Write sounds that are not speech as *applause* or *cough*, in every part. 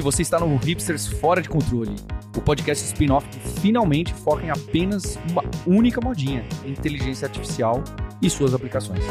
Oi, você está no Hipsters Fora de Controle, o podcast spin-off que finalmente foca em apenas uma única modinha: inteligência artificial e suas aplicações.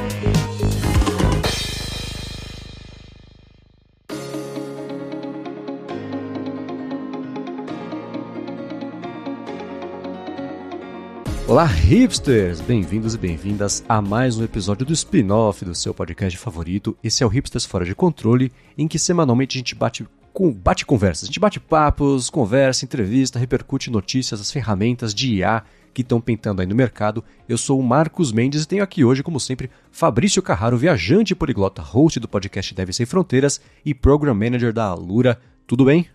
Olá, hipsters! Bem-vindos e bem-vindas a mais um episódio do spin-off do seu podcast favorito. Esse é o Hipsters Fora de Controle, em que semanalmente a gente bate com bate conversas. A gente bate papos, conversa, entrevista, repercute notícias, as ferramentas de IA que estão pintando aí no mercado. Eu sou o Marcos Mendes e tenho aqui hoje, como sempre, Fabrício Carraro, viajante poliglota, host do podcast Deve Sem Fronteiras e Program Manager da Alura. Tudo bem?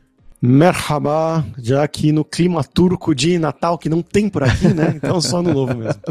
Merhaba, já aqui no clima turco de Natal, que não tem por aqui, né? *laughs* Então só no novo mesmo.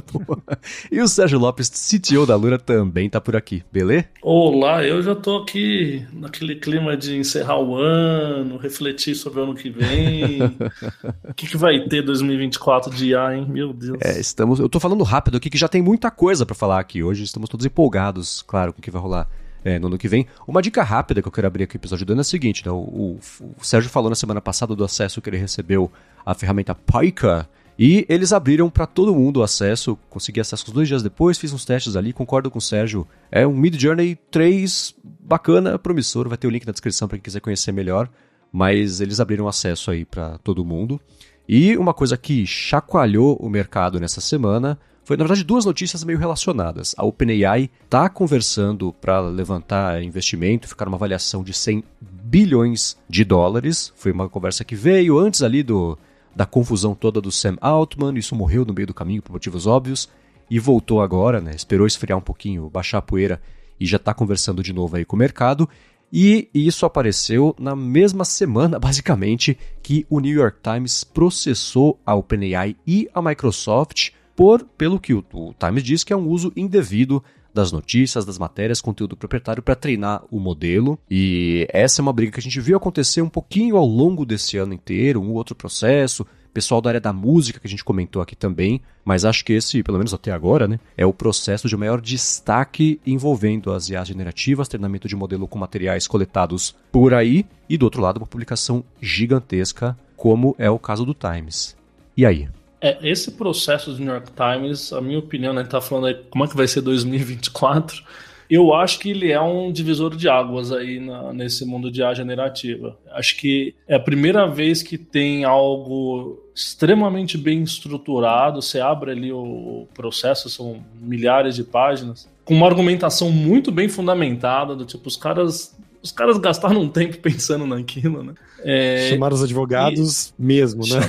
e o Sérgio Lopes, CTO da Lura, também tá por aqui, beleza? Olá, eu já tô aqui naquele clima de encerrar o ano, refletir sobre o ano que vem. *laughs* o que, que vai ter 2024 de IA, hein? Meu Deus. É, estamos. Eu tô falando rápido aqui que já tem muita coisa para falar aqui hoje. Estamos todos empolgados, claro, com o que vai rolar é, no ano que vem. Uma dica rápida que eu quero abrir aqui o episódio dando é a seguinte: né, o, o, o, Sérgio falou na semana passada do acesso que ele recebeu à ferramenta Pika. E eles abriram para todo mundo o acesso, consegui acesso dois dias depois, fiz uns testes ali, concordo com o Sérgio. É um Mid Journey 3 bacana, promissor, vai ter o link na descrição para quem quiser conhecer melhor, mas eles abriram acesso aí para todo mundo. E uma coisa que chacoalhou o mercado nessa semana foi, na verdade, duas notícias meio relacionadas. A OpenAI está conversando para levantar investimento, ficar uma avaliação de 100 bilhões de dólares. Foi uma conversa que veio antes ali do, da confusão toda do Sam Altman. Isso morreu no meio do caminho por motivos óbvios e voltou agora, né? Esperou esfriar um pouquinho, baixar a poeira e já está conversando de novo aí com o mercado. E isso apareceu na mesma semana, *laughs* basicamente, que o New York Times processou a OpenAI e a Microsoft por, pelo que o, o Times diz, que é um uso indevido das notícias, das matérias, conteúdo proprietário para treinar o modelo. E essa é uma briga que a gente viu acontecer um pouquinho ao longo desse ano inteiro, um outro processo. Pessoal da área da música que a gente comentou aqui também, mas acho que esse, pelo menos até agora, né, é o processo de maior destaque envolvendo as IAs generativas, treinamento de modelo com materiais coletados por aí, e do outro lado, uma publicação gigantesca, como é o caso do Times. E aí? É, esse processo do New York Times, a minha opinião, né, a gente tá falando aí como é que vai ser 2024, eu acho que ele é um divisor de águas aí na, nesse mundo de A generativa. Acho que é a primeira vez que tem algo extremamente bem estruturado, você abre ali o processo, são milhares de páginas, com uma argumentação muito bem fundamentada, do tipo, os caras os caras gastaram um tempo pensando naquilo, né? É, Chamaram os advogados e... mesmo, né?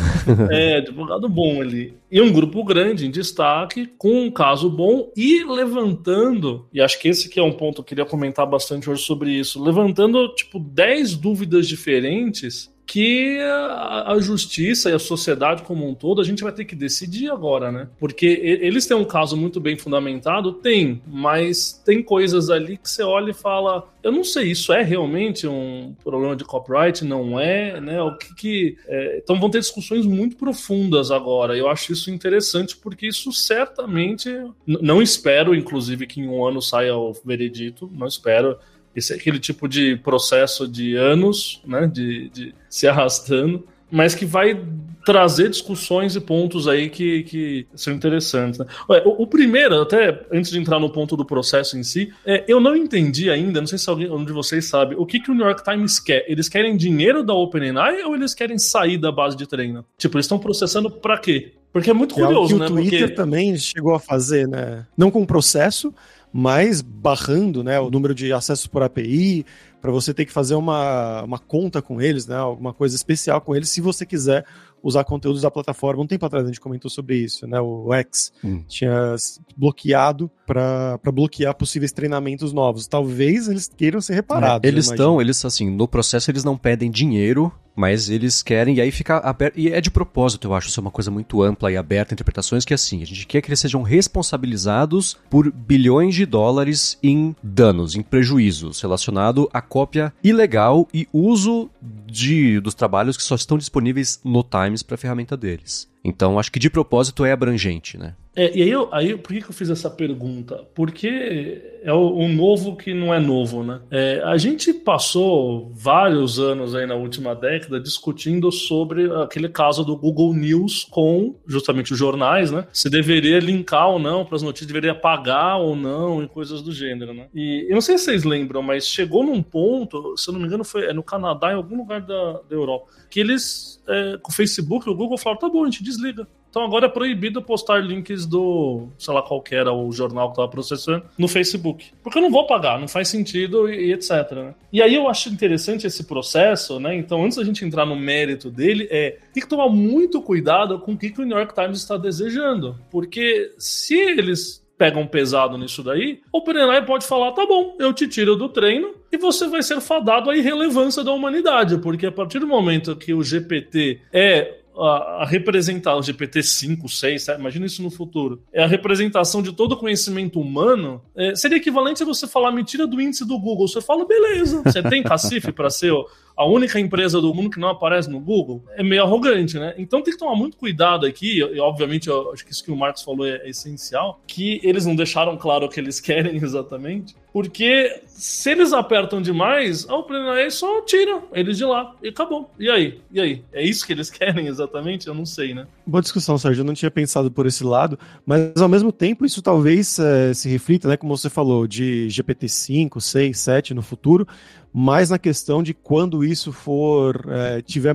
É, advogado bom ali. E um grupo grande em destaque, com um caso bom e levantando, e acho que esse que é um ponto que eu queria comentar bastante hoje sobre isso, levantando, tipo, 10 dúvidas diferentes que a, justiça e a sociedade como um todo a gente vai ter que decidir agora, né? Porque eles têm um caso muito bem fundamentado, tem, mas tem coisas ali que você olha e fala, eu não sei, isso é realmente um problema de copyright? Não é, né? O que que é... então vão ter discussões muito profundas agora. Eu acho isso interessante porque isso certamente não espero, inclusive, que em um ano saia o veredito, não espero esse é aquele tipo de processo de anos, né, de, de se arrastando, mas que vai trazer discussões e pontos aí que, que são interessantes. Né? O, o, primeiro, até antes de entrar no ponto do processo em si, é, eu não entendi ainda, não sei se alguém um de vocês sabe, o que, que o New York Times quer. Eles querem dinheiro da OpenAI ou eles querem sair da base de treino? Tipo, eles estão processando para quê? Porque é muito curioso, é né? O Twitter Porque... também chegou a fazer, né? Não com processo, mas barrando né, o número de acessos por API, para você ter que fazer uma, uma conta com eles, né, alguma coisa especial com eles, se você quiser usar conteúdos da plataforma. Um tempo atrás a gente comentou sobre isso, né? O X hum. tinha bloqueado para bloquear possíveis treinamentos novos. Talvez eles queiram ser reparados. É, eles estão, eles assim, no processo eles não pedem dinheiro mas eles querem, e aí fica aberto. E é de propósito, eu acho, isso é uma coisa muito ampla e aberta, interpretações que é assim, a gente quer que eles sejam responsabilizados por bilhões de dólares em danos, em prejuízos, relacionado à cópia ilegal e uso de, dos trabalhos que só estão disponíveis no Times para a ferramenta deles. Então, acho que de propósito é abrangente, né? É, e aí, eu, aí, por que, que eu fiz essa pergunta? Porque é o, o novo que não é novo, né? É, a gente passou vários anos aí na última década discutindo sobre aquele caso do Google News com justamente os jornais, né? Se deveria linkar ou não para as notícias, deveria pagar ou não e coisas do gênero, né? E eu não sei se vocês lembram, mas chegou num ponto, se eu não me engano, foi é no Canadá, em algum lugar da, da Europa, que eles, é, com o Facebook, o Google falaram: tá bom, a gente desliga. Então agora é proibido postar links do, sei lá qual era o jornal que estava processando, no Facebook. Porque eu não vou pagar, não faz sentido e, e etc. Né? E aí eu acho interessante esse processo, né? Então, antes da gente entrar no mérito dele, é tem que tomar muito cuidado com o que, que o New York Times está desejando. Porque se eles pegam pesado nisso daí, o OpenAI pode falar: tá bom, eu te tiro do treino e você vai ser fadado à irrelevância da humanidade, porque a partir do momento que o GPT é a, representar o GPT-5, 6, 7, imagina isso no futuro, é a representação de todo o conhecimento humano, é, seria equivalente a você falar mentira do índice do Google. Você fala, beleza, você tem cacife para ser a única empresa do mundo que não aparece no Google, é meio arrogante, né? Então tem que tomar muito cuidado aqui, e obviamente eu acho que isso que o Marcos falou é, é essencial, que eles não deixaram claro o que eles *laughs* querem exatamente, porque se eles apertam demais, a OpenAI só tira eles de lá e acabou. E aí? E aí? É isso que eles *laughs* querem exatamente? Eu não sei, né? Boa discussão, Sérgio. Eu não tinha pensado por esse lado, mas ao mesmo tempo isso talvez é, se reflita, né, como você falou, de GPT-5, 6, 7 no futuro, mais na questão de quando isso for é, tiver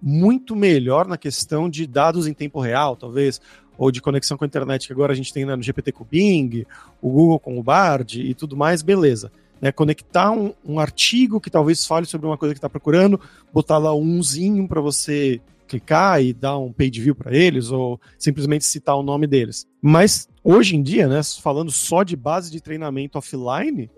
muito melhor na questão de dados em tempo real, talvez, ou de conexão com a internet que agora a gente tem né, no GPT com o Bing, o Google com o Bard e tudo mais, beleza. Né, conectar um, um, artigo que talvez fale sobre uma coisa que está procurando, botar lá umzinho para você clicar e dar um page view para eles, ou simplesmente citar o nome deles. Mas hoje em dia, né, falando só de base de treinamento offline,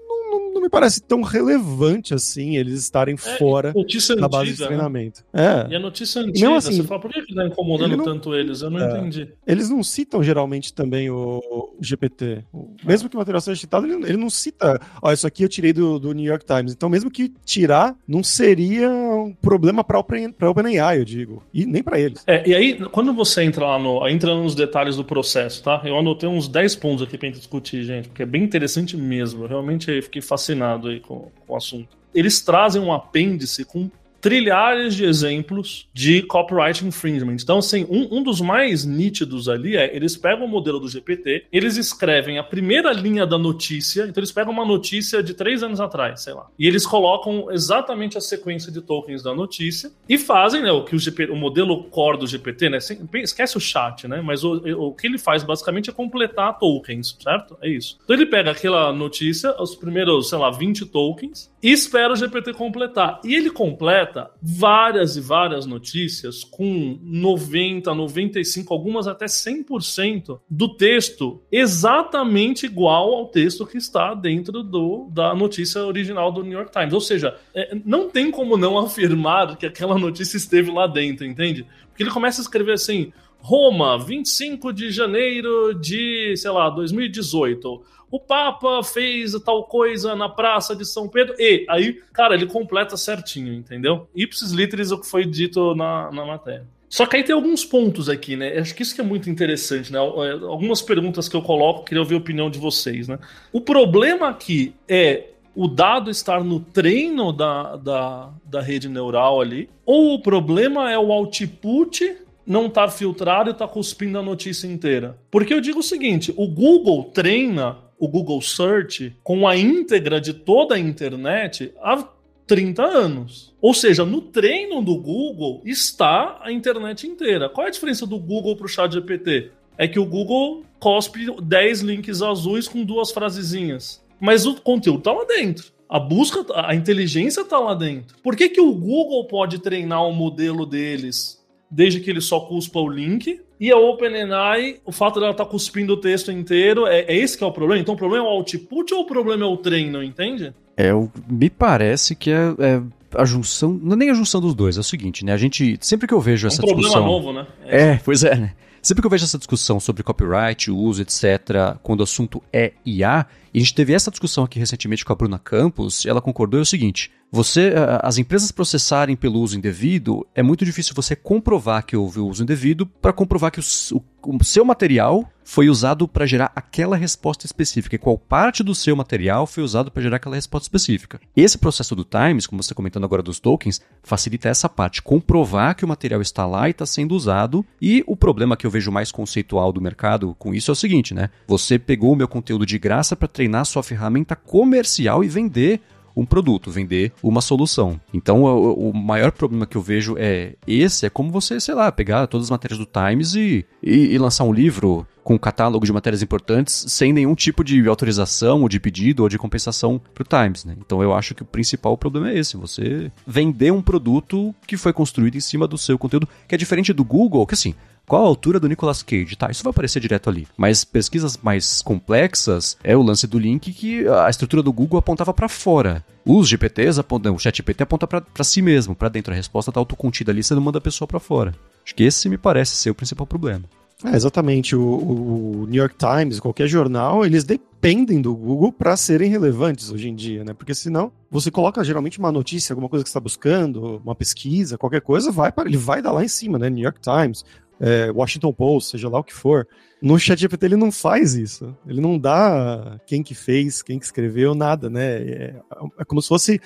me parece tão relevante assim eles estarem é, fora da base de né? treinamento. Né? É. E a notícia antiga, não, assim, você fala, por que está incomodando ele não, tanto eles? Eu não é, entendi. Eles não citam geralmente também o, o GPT. Mesmo que o material seja citado, ele, ele, não cita, ó, isso aqui eu tirei do, do, New York Times. Então, mesmo que tirar, não seria um problema para a OpenAI, eu digo. E nem para eles. É, e aí, quando você entra lá no. entra nos detalhes do processo, tá? Eu anotei uns 10 pontos aqui pra gente discutir, gente, porque é bem interessante mesmo. Eu realmente fiquei fascinado fascinado aí com, com o assunto. Eles trazem um apêndice com trilhares de exemplos de copyright infringement. Então, assim, um, um dos mais nítidos ali é eles pegam o modelo do GPT, eles escrevem a primeira linha da notícia, então eles pegam uma notícia de três anos atrás, sei lá, e eles colocam exatamente a sequência de tokens da notícia e fazem né, o que o, o modelo core do GPT, né? Esquece o chat, né? Mas o, o que ele faz basicamente é completar tokens, certo? É isso. Então ele pega aquela notícia, os primeiros, sei lá, 20 tokens, e espera o GPT completar. E ele completa várias e várias notícias com 90, 95, algumas até 100% do texto exatamente igual ao texto que está dentro do, da notícia original do New York Times. Ou seja, é, não tem como não afirmar que aquela notícia esteve lá dentro, entende? Porque ele começa a escrever assim. Roma, 25 de janeiro de, sei lá, 2018 o Papa fez tal coisa na Praça de São Pedro. E aí, cara, ele completa certinho, entendeu? Ipsis literis o que foi dito na, na matéria. Só que aí tem alguns pontos aqui, né? Acho que isso que é muito interessante, né? É, algumas perguntas que eu coloco, queria ouvir a opinião de vocês, né? O problema aqui é o dado estar no treino da, da, da rede neural ali, ou o problema é o output não estar tá filtrado e estar tá cuspindo a notícia inteira? Porque eu digo o seguinte: o Google treina o Google Search com a íntegra de toda a internet há 30 anos. Ou seja, no treino do Google está a internet inteira. Qual é a diferença do Google para o Chat GPT? É que o Google cospe 10 links azuis com duas frasezinhas. Mas o conteúdo está lá dentro. A busca, a inteligência está lá dentro. Por que, que o Google pode treinar o modelo deles desde que ele só cuspa o link e a OpenAI, o fato dela estar tá cuspindo o texto inteiro, é, é, esse que é o problema? Então o problema é o output ou o problema é o treino, entende? É, me parece que é, é a junção, não é nem a junção dos dois, é o seguinte, né? A gente, sempre que eu vejo essa é um discussão... problema novo, né? É, é pois é, né? Sempre que eu vejo essa discussão sobre copyright, uso, etc., quando o assunto é IA, E a gente teve essa discussão aqui recentemente com a Bruna Campos, e ela concordou é o seguinte: você, as empresas processarem pelo uso indevido, é muito difícil você comprovar que houve o uso indevido para comprovar que o, o, o, seu material foi usado para gerar aquela resposta específica e qual parte do seu material foi usado para gerar aquela resposta específica. Esse processo do Times, como você está comentando agora dos tokens, facilita essa parte, comprovar que o material está lá e está sendo usado. E o problema que eu vejo mais conceitual do mercado com isso é o seguinte, né? Você pegou o meu conteúdo de graça para treinar sua ferramenta comercial e vender um produto, vender uma solução. Então, o, o, maior problema que eu vejo é esse, é como você, sei lá, pegar todas as matérias do Times e, e, e lançar um livro com um catálogo de matérias importantes sem nenhum tipo de autorização ou de pedido ou de compensação para o Times. Né? Então eu acho que o principal problema é esse: você vender um produto que foi construído em cima do seu conteúdo, que é diferente do Google, que assim, qual a altura do Nicolas Cage? Tá, isso vai aparecer direto ali. Mas pesquisas mais complexas é o lance do link que a estrutura do Google apontava para fora. Os GPTs apontam, o chat GPT aponta para si mesmo, para dentro. A resposta tá autocontida ali, você não manda a pessoa para fora. Acho que esse me parece ser o principal problema. É, exatamente. O, o, New York Times, qualquer jornal, eles dependem do Google para serem relevantes hoje em dia, né? Porque senão você coloca geralmente uma notícia, alguma coisa que está buscando, uma pesquisa, qualquer coisa, vai para ele vai dar lá em cima, né? New York Times, é, Washington Post, seja lá o que for. No ChatGPT ele não faz isso. Ele não dá quem que fez, quem que escreveu, nada, né? É, é como se fosse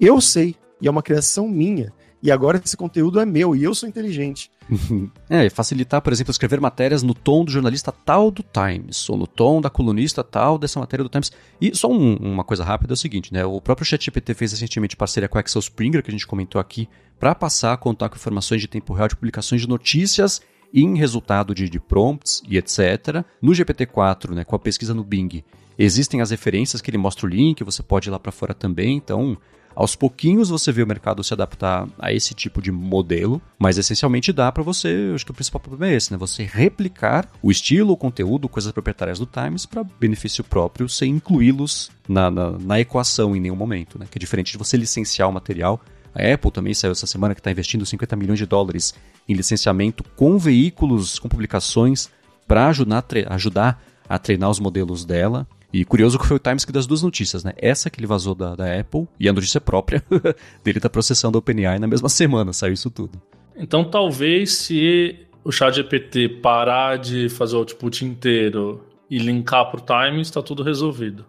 eu sei e é uma criação minha. E agora esse conteúdo é meu e eu sou inteligente. *laughs* é, facilitar, por exemplo, escrever matérias no tom do jornalista tal do Times, ou no tom da colunista tal dessa matéria do Times. E só um, uma coisa rápida é o seguinte, né? O próprio ChatGPT fez recentemente parceria com a Axel Springer, que a gente comentou aqui, para passar a contar com informações de tempo real de publicações de notícias em resultado de, de prompts e etc. No GPT-4, né, com a pesquisa no Bing, existem as referências que ele mostra o link, você pode ir lá para fora também, então aos pouquinhos você vê o mercado se adaptar a esse tipo de modelo, mas essencialmente dá para você, acho que o principal problema é esse, né? Você replicar o estilo, o conteúdo, coisas proprietárias do Times para benefício próprio, sem incluí-los na, na, na, equação em nenhum momento, né? Que é diferente de você licenciar o material. A Apple também saiu essa semana que está investindo 50 milhões de dólares em licenciamento com veículos, com publicações, para ajudar, ajudar a treinar os modelos dela. E curioso que foi o Times que das duas notícias, né? Essa que ele vazou da, da Apple e a notícia própria *laughs* dele tá processando a OpenAI na mesma *laughs* semana, saiu isso tudo. Então talvez se o chat GPT parar de fazer o output inteiro e linkar pro Times, tá tudo resolvido.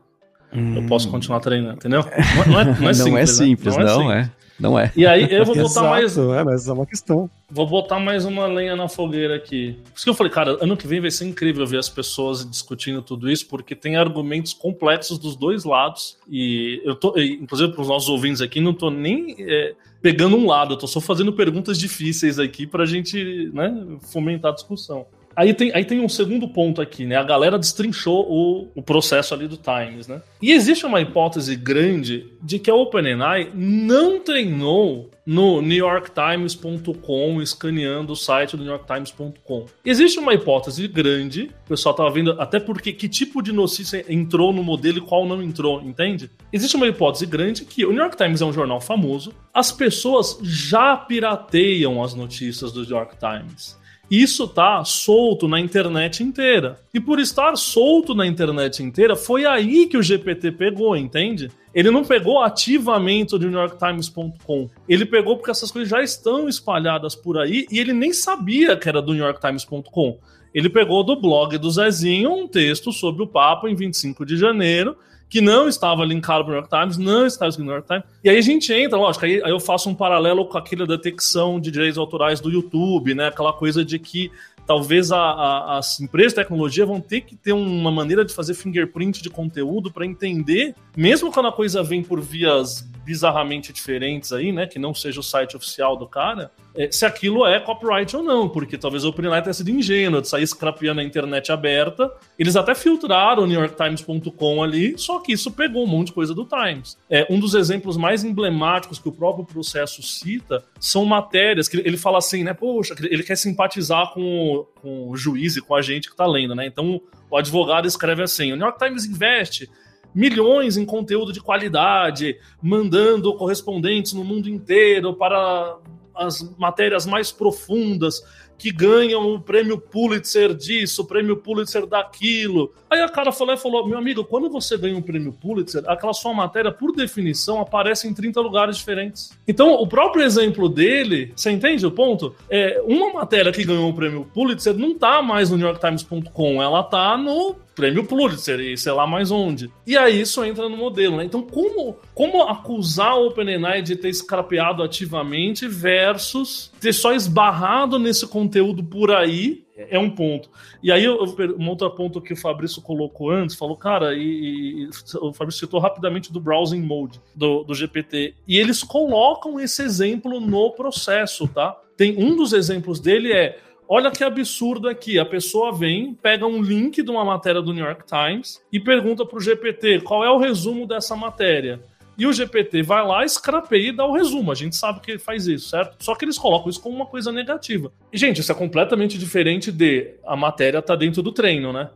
Hum. Eu posso continuar treinando, entendeu? *laughs* Não é, não é, não é simples, não é, simples, né? não, não é. Não é. E aí eu vou botar mais. É, mas é uma questão. Vou botar mais uma lenha na fogueira aqui. Por isso que eu falei, cara, ano que vem vai ser incrível ver as pessoas discutindo tudo isso, porque tem argumentos complexos dos dois lados. E eu tô, inclusive para os nossos ouvintes aqui, não tô nem é, pegando um lado, eu tô só fazendo perguntas difíceis aqui para a gente né, fomentar a discussão. Aí tem, aí tem um segundo ponto aqui, né? A galera destrinchou o, o processo ali do Times, né? E existe uma hipótese grande de que a OpenAI não treinou no NewYorkTimes.com, escaneando o site do NewYorkTimes.com. Existe uma hipótese grande, o pessoal estava vendo até porque que tipo de notícia entrou no modelo e qual não entrou, entende? Existe uma hipótese grande que o New York Times é um jornal famoso, as pessoas já pirateiam as notícias do New York Times. Isso tá solto na internet inteira. E por estar solto na internet inteira, foi aí que o GPT pegou, entende? Ele não pegou ativamente do NewYorkTimes.com. Ele pegou porque essas coisas já estão espalhadas por aí e ele nem sabia que era do NewYorkTimes.com. Ele pegou do blog do Zezinho um texto sobre o Papa em 25 de janeiro que não estava linkado para o New York Times, não estava escrito no New York Times. E aí a gente entra, lógico, aí, aí eu faço um paralelo com aquela detecção de direitos autorais do YouTube, né? Aquela coisa de que talvez a, a, as empresas de tecnologia vão ter que ter uma maneira de fazer fingerprint de conteúdo para entender, mesmo quando a coisa vem por vias bizarramente diferentes aí, né, que não seja o site oficial do cara, é, se aquilo é copyright ou não, porque talvez o OpenAI tenha sido ingênuo de sair scrapeando a internet aberta. Eles até filtraram o NewYorkTimes.com ali, só que isso pegou um monte de coisa do Times. É, um dos exemplos mais emblemáticos que o próprio processo cita são matérias que ele fala assim, né, poxa, ele quer simpatizar com o, com o juiz e com a gente que está lendo, né? Então o advogado escreve assim: o New York Times investe milhões em conteúdo de qualidade, mandando correspondentes no mundo inteiro para as matérias mais profundas que ganham o prêmio Pulitzer disso, o prêmio Pulitzer daquilo. Aí a cara falou, falou: meu amigo, quando você ganha um prêmio Pulitzer, aquela sua matéria, por definição, aparece em 30 lugares diferentes. Então, o próprio exemplo dele, você entende o ponto? É, uma matéria que ganhou o prêmio Pulitzer não tá mais no NewYorkTimes.com, ela tá no prêmio Pulitzer e sei lá mais onde. E aí isso entra no modelo, né? Então, como, como acusar o OpenAI de ter scrapeado ativamente versus ter só esbarrado nesse conteúdo por aí é um ponto. E aí, um outro ponto que o Fabrício colocou antes, falou, cara, e, e o Fabrício citou rapidamente do browsing mode do, do GPT. E eles colocam esse exemplo no processo, tá? Tem um dos exemplos dele é Olha que absurdo aqui. A pessoa vem, pega um link de uma matéria do New York Times e pergunta para o GPT qual é o resumo dessa matéria. E o GPT vai lá, escrapeia e dá o resumo. A gente sabe que ele faz isso, certo? Só que eles colocam isso como uma coisa negativa. E, gente, isso é completamente diferente de a matéria tá dentro do treino, né?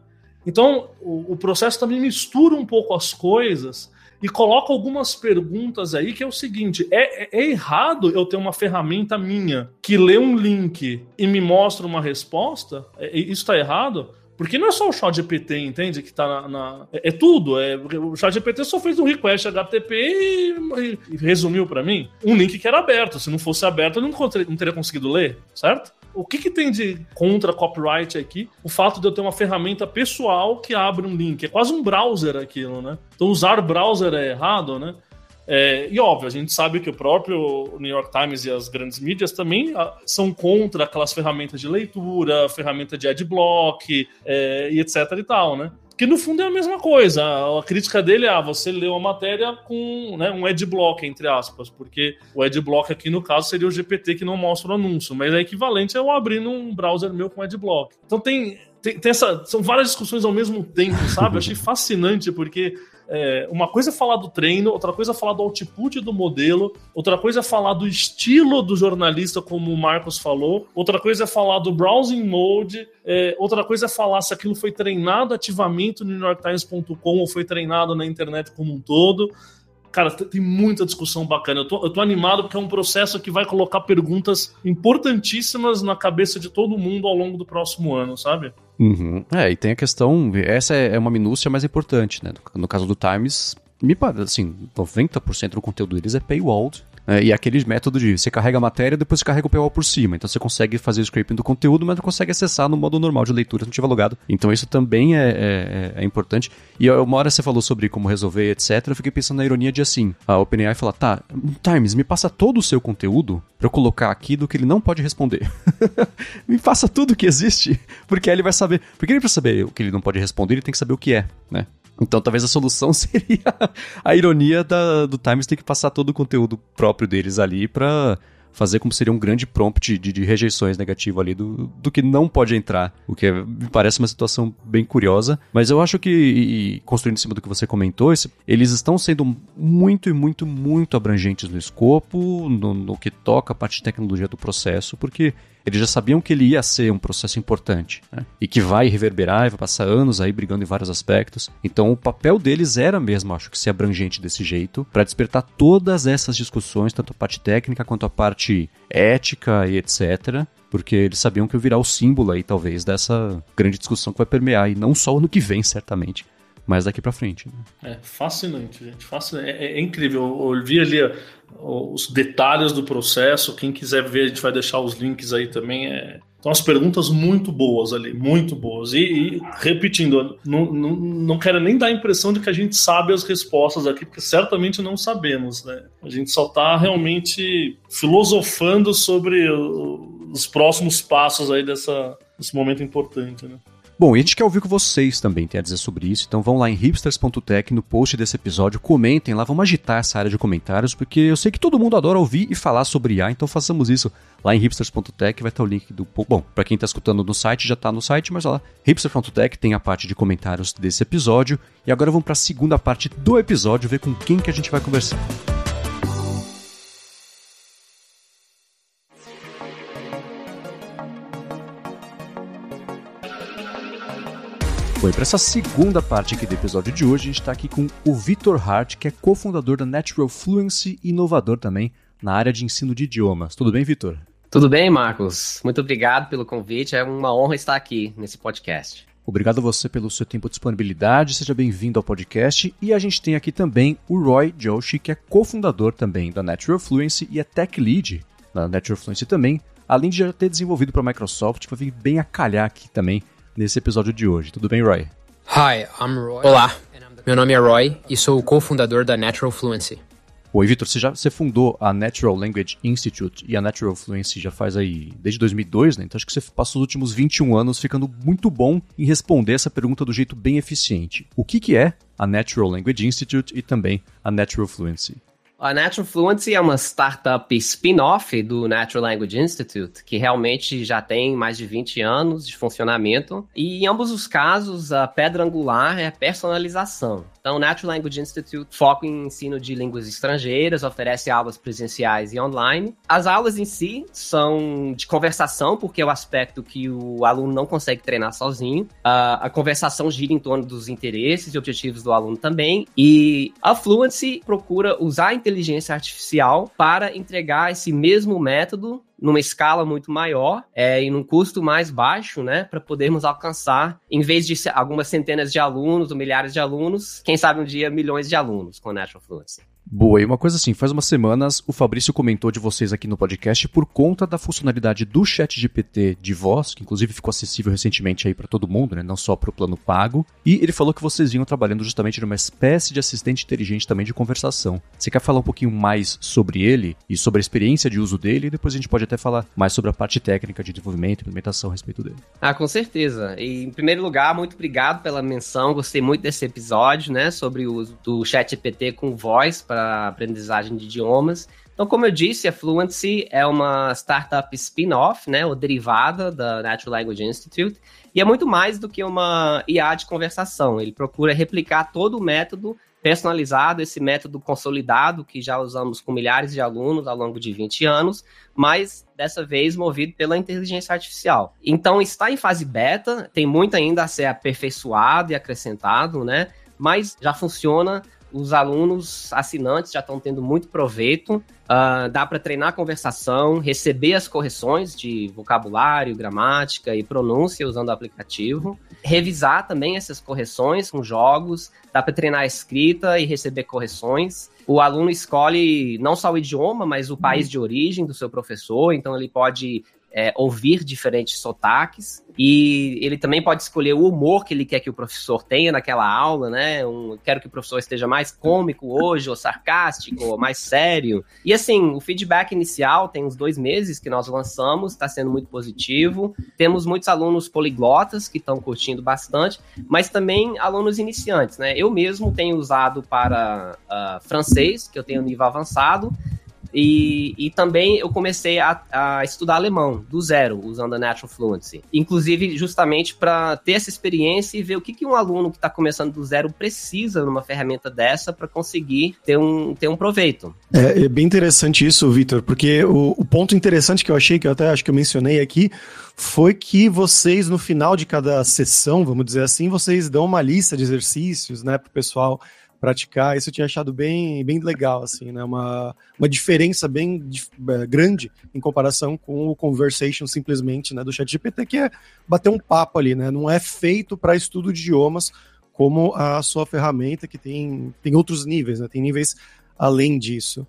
Então, o, o processo também mistura um pouco as coisas e coloca algumas perguntas aí que é o seguinte: é, é, é, errado eu ter uma ferramenta minha que lê um link e me mostra uma resposta? É, isso está errado? Porque não é só o chat GPT, entende? Que tá na. na... É, é, tudo. É, o chat GPT só fez um request HTTP e, e, e resumiu para mim um link que era aberto. Se não fosse aberto, eu não, não teria conseguido ler, certo? O que, que tem de contra copyright aqui? O fato de eu ter uma ferramenta pessoal que abre um link. É quase um browser aquilo, né? Então usar browser é errado, né? É, e óbvio, a gente sabe que o próprio New York Times e as grandes mídias também ah, são contra aquelas ferramentas de leitura, ferramenta de adblock é, e etc e tal, né? Que no fundo é a mesma coisa. A crítica dele é: ah, você leu a matéria com né, um adblock, entre aspas, porque o adblock aqui no caso seria o GPT que não mostra o anúncio, mas é equivalente a eu abrir num browser meu com adblock. Então tem, tem, tem essa. São várias discussões ao mesmo tempo, sabe? Eu achei fascinante, porque é, uma coisa é falar do treino, outra coisa é falar do output do modelo, outra coisa é falar do estilo do jornalista, como o Marcos falou, outra coisa é falar do browsing mode, é, outra coisa é falar se aquilo foi treinado ativamente no NewYorkTimes.com ou foi treinado na internet como um todo. Cara, tem muita discussão bacana. Eu tô, eu tô animado porque é um processo que vai colocar perguntas importantíssimas na cabeça de todo mundo ao longo do próximo ano, sabe? Uhum. É, e tem a questão, essa é, é uma minúcia mais importante, né? No, no caso do Times, me parece, assim, 90% do conteúdo deles é paywalled, é, e aquele método de você carrega a matéria depois você carrega o paywall por cima. Então você consegue fazer o scraping do conteúdo, mas não consegue acessar no modo normal de leitura se não tiver logado. Então isso também é, é, é importante. E uma hora você falou sobre como resolver, etc. Eu fiquei pensando na ironia de assim: a OpenAI fala, tá, Times, me passa todo o seu conteúdo para eu colocar aqui do que ele não pode responder. *laughs* me faça tudo que existe, porque aí ele vai saber. Porque ele para saber o que ele não pode responder, ele tem que saber o que é, né? Então talvez a solução *laughs* seria a ironia da, do Times ter que passar todo o conteúdo próprio deles ali para fazer como seria um grande prompt de, de rejeições negativo ali do, do que não pode entrar, o que é, me parece uma situação bem curiosa, mas eu acho que, e, construindo em cima do que você comentou, esse, eles estão sendo muito e muito, muito abrangentes no escopo, no, no que toca a parte de tecnologia do processo, porque eles já sabiam que ele ia ser um processo importante né? e que vai reverberar e vai passar anos aí brigando em vários aspectos. Então o papel deles era mesmo, acho que ser abrangente desse jeito para despertar todas essas discussões, tanto a parte técnica quanto a parte ética e etc porque eles sabiam que eu virar o símbolo aí, talvez, dessa grande discussão que vai permear, e não só no que vem, certamente, mas daqui para frente. Né? É fascinante, gente. Fascinante. É, é, incrível. Eu vi ali os detalhes do processo. Quem quiser ver, a gente vai deixar os links aí também. É... Então, as perguntas muito boas ali, muito boas. E, e repetindo, não, não, não quero nem dar a impressão de que a gente sabe as respostas aqui, porque certamente não sabemos, né? A gente só está realmente filosofando sobre os próximos passos aí dessa, desse momento importante, né? Bom, e a gente quer ouvir o que vocês também têm a dizer sobre isso, então vão lá em hipsters.tech no post desse episódio, comentem lá, vamos agitar essa área de comentários, porque eu sei que todo mundo adora ouvir e falar sobre IA, então façamos isso lá em hipsters.tech, vai estar o link do... Bom, para quem está escutando no site, já está no site, mas lá, hipsters.tech tem a parte de comentários desse episódio, e agora vamos para a segunda parte do episódio, ver com quem que a gente vai conversar. E para essa segunda parte aqui do episódio de hoje, a gente está aqui com o Vitor Hart, que é cofundador da Natural Fluency e inovador também na área de ensino de idiomas. Tudo bem, Vitor? Tudo bem, Marcos? Muito obrigado pelo convite. É uma honra estar aqui nesse podcast. Obrigado a você pelo seu tempo de disponibilidade, seja bem-vindo ao podcast. E a gente tem aqui também o Roy Joshi, que é cofundador também da Natural Fluency e é Tech Lead na Natural Fluency também, além de já ter desenvolvido para a Microsoft, vir bem a calhar aqui também nesse episódio de hoje. Tudo bem, Roy? Hi, I'm Roy. Olá, meu nome é Roy e sou o cofundador da Natural Fluency. Oi, Vitor, você já você fundou a Natural Language Institute e a Natural Fluency já faz aí desde 2002, né? Então acho que você passou os últimos 21 anos ficando muito bom em responder essa pergunta do jeito bem eficiente. O que, que é a Natural Language Institute e também a Natural Fluency? A Natural Fluency é uma startup spin-off do Natural Language Institute, que realmente já tem mais de 20 anos de funcionamento. E em ambos os casos, a pedra angular é a personalização. Então, o Natural Language Institute foca em ensino de línguas estrangeiras, oferece aulas presenciais e online. As aulas em si são de conversação, porque é o aspecto que o aluno não consegue treinar sozinho. Uh, a conversação gira em torno dos interesses e objetivos do aluno também. E a Fluency procura usar a inteligência artificial para entregar esse mesmo método numa escala muito maior é, e num custo mais baixo, né, para podermos alcançar, em vez de algumas centenas de alunos ou milhares de alunos, quem sabe um dia milhões de alunos com Natural Fluency. Boa, e uma coisa assim, faz umas semanas o Fabrício comentou de vocês aqui no podcast por conta da funcionalidade do chat GPT de voz, que inclusive ficou acessível recentemente aí para todo mundo, né, não só para o plano pago, e ele falou que vocês vinham trabalhando justamente numa espécie de assistente inteligente também de conversação. Você quer falar um pouquinho mais sobre ele e sobre a experiência de uso dele, e depois a gente pode até falar mais sobre a parte técnica de desenvolvimento e implementação a respeito dele. Ah, com certeza. E, em primeiro lugar, muito obrigado pela menção, gostei muito desse episódio, né, sobre o uso do chat GPT com voz para aprendizagem de idiomas. Então, como eu disse, a Fluency é uma startup spin-off, né, ou derivada da Natural Language Institute, e é muito mais do que uma IA de conversação. Ele procura replicar todo o método personalizado, esse método consolidado que já usamos com milhares de alunos ao longo de 20 anos, mas dessa vez movido pela inteligência artificial. Então está em fase beta, tem muito ainda a ser aperfeiçoado e acrescentado, né? Mas já funciona os alunos assinantes já estão tendo muito proveito. Uh, dá para treinar a conversação, receber as correções de vocabulário, gramática e pronúncia usando o aplicativo. Revisar também essas correções com jogos. Dá para treinar a escrita e receber correções. O aluno escolhe não só o idioma, mas o país de origem do seu professor, então ele pode é, ouvir diferentes sotaques e ele também pode escolher o humor que ele quer que o professor tenha naquela aula, né? Um, quero que o professor esteja mais cômico hoje, ou sarcástico, ou mais sério. E assim, o feedback inicial tem uns dois meses que nós lançamos, está sendo muito positivo. Temos muitos alunos poliglotas que estão curtindo bastante, mas também alunos iniciantes, né? Eu mesmo tenho usado para uh, francês, que eu tenho nível avançado, e, e também eu comecei a, a, estudar alemão, do zero, usando a Natural Fluency. Inclusive, justamente para ter essa experiência e ver o que, que um aluno que está começando do zero precisa numa ferramenta dessa para conseguir ter um, ter um proveito. É, é bem interessante isso, Vitor, porque o, o ponto interessante que eu achei, que eu até acho que eu mencionei aqui, foi que vocês, no final de cada sessão, vamos dizer assim, vocês dão uma lista de exercícios, né, para o pessoal praticar. Isso eu tinha achado bem, bem legal, assim, né? Uma, uma diferença bem é, grande em comparação com o conversation simplesmente, né, do chat GPT, que é bater um papo ali, né? Não é feito para estudo de idiomas como a sua ferramenta, que tem, tem outros níveis, né? Tem níveis além disso.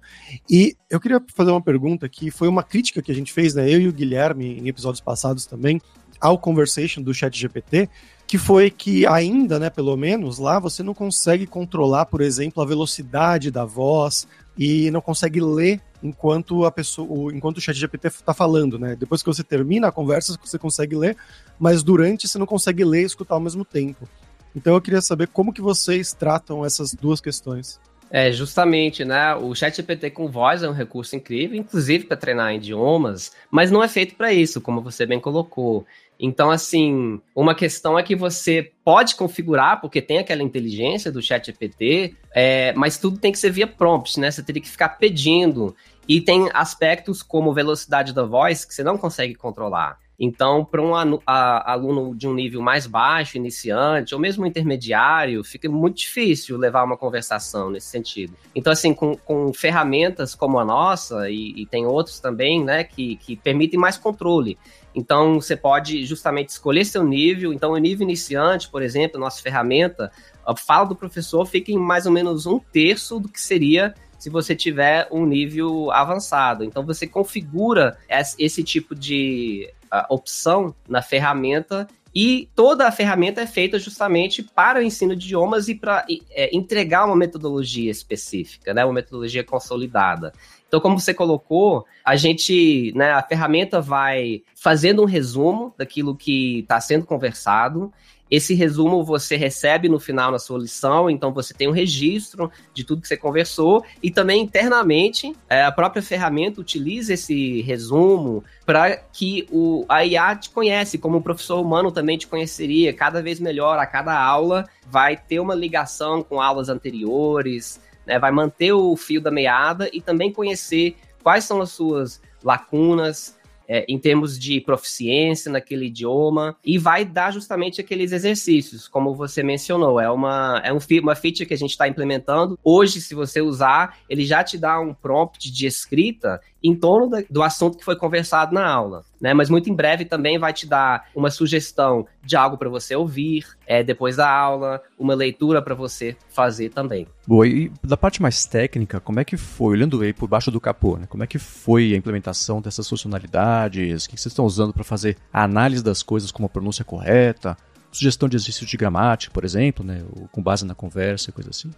E eu queria fazer uma pergunta que foi uma crítica que a gente fez, né? Eu e o Guilherme, em episódios passados também, ao conversation do chat GPT, que foi que ainda, né, pelo menos lá, você não consegue controlar, por exemplo, a velocidade da voz e não consegue ler enquanto a pessoa, enquanto o chat GPT está falando, né? Depois que você termina a conversa, você consegue ler, mas durante você não consegue ler e escutar ao mesmo tempo. Então eu queria saber como que vocês tratam essas duas questões. É, justamente, né? O ChatGPT com voz é um recurso incrível, inclusive para treinar idiomas, mas não é feito para isso, como você bem colocou. Então, assim, uma questão é que você pode configurar, porque tem aquela inteligência do chat GPT, é, mas tudo tem que ser via prompt, né? Você teria que ficar pedindo. E tem aspectos como velocidade da voz que você não consegue controlar. Então, para um aluno de um nível mais baixo, iniciante, ou mesmo intermediário, fica muito difícil levar uma conversação nesse sentido. Então, assim, com, com ferramentas como a nossa, e, e tem outros também, né, que, que permitem mais controle. Então, você pode justamente escolher seu nível. Então, o nível iniciante, por exemplo, nossa ferramenta, a fala do professor fica em mais ou menos um terço do que seria se você tiver um nível avançado. Então, você configura esse tipo de opção na ferramenta e toda a ferramenta é feita justamente para o ensino de idiomas e para é, entregar uma metodologia específica, né, uma metodologia consolidada. Então, como você colocou, a gente, né, a ferramenta vai fazendo um resumo daquilo que está sendo conversado. Esse resumo você recebe no final na sua lição, então você tem um registro de tudo que você conversou e também internamente é, a própria ferramenta utiliza esse resumo para que o, a IA te conhece, como o professor humano também te conheceria, cada vez melhor a cada aula vai ter uma ligação com aulas anteriores, né, vai manter o fio da meada e também conhecer quais são as suas lacunas, é, em termos de proficiência naquele idioma e vai dar justamente aqueles exercícios, como você mencionou. É uma, é um, uma feature que a gente está implementando. Hoje, se você usar, ele já te dá um prompt de escrita em torno do assunto que foi conversado na aula. Né? Mas muito em breve também vai te dar uma sugestão de algo para você ouvir é, depois da aula, uma leitura para você fazer também. Boa, e da parte mais técnica, como é que foi, olhando aí por baixo do capô, né? como é que foi a implementação dessas funcionalidades? O que vocês estão usando para fazer a análise das coisas como a pronúncia correta? Sugestão de exercício de gramática, por exemplo, né? com base na conversa e coisa assim?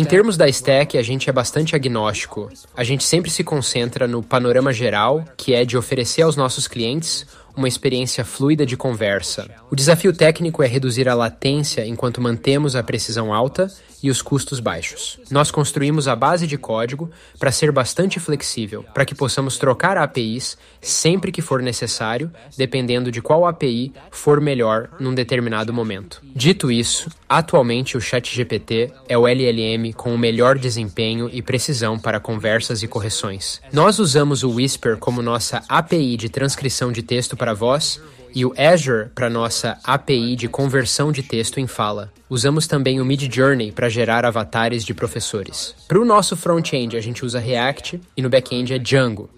Em termos da stack, a gente é bastante agnóstico. A gente sempre se concentra no panorama geral, que é de oferecer aos nossos clientes uma experiência fluida de conversa. O desafio técnico é reduzir a latência enquanto mantemos a precisão alta e os custos baixos. Nós construímos a base de código para ser bastante flexível, para que possamos trocar APIs sempre que for necessário, dependendo de qual API for melhor num determinado momento. Dito isso, atualmente o ChatGPT é o LLM com o melhor desempenho e precisão para conversas e correções. Nós usamos o Whisper como nossa API de transcrição de texto para voz e o Azure para nossa API de conversão de texto em fala. Usamos também o Midjourney para gerar avatares de professores. Para o nosso front-end, a gente usa React e no back-end é Django.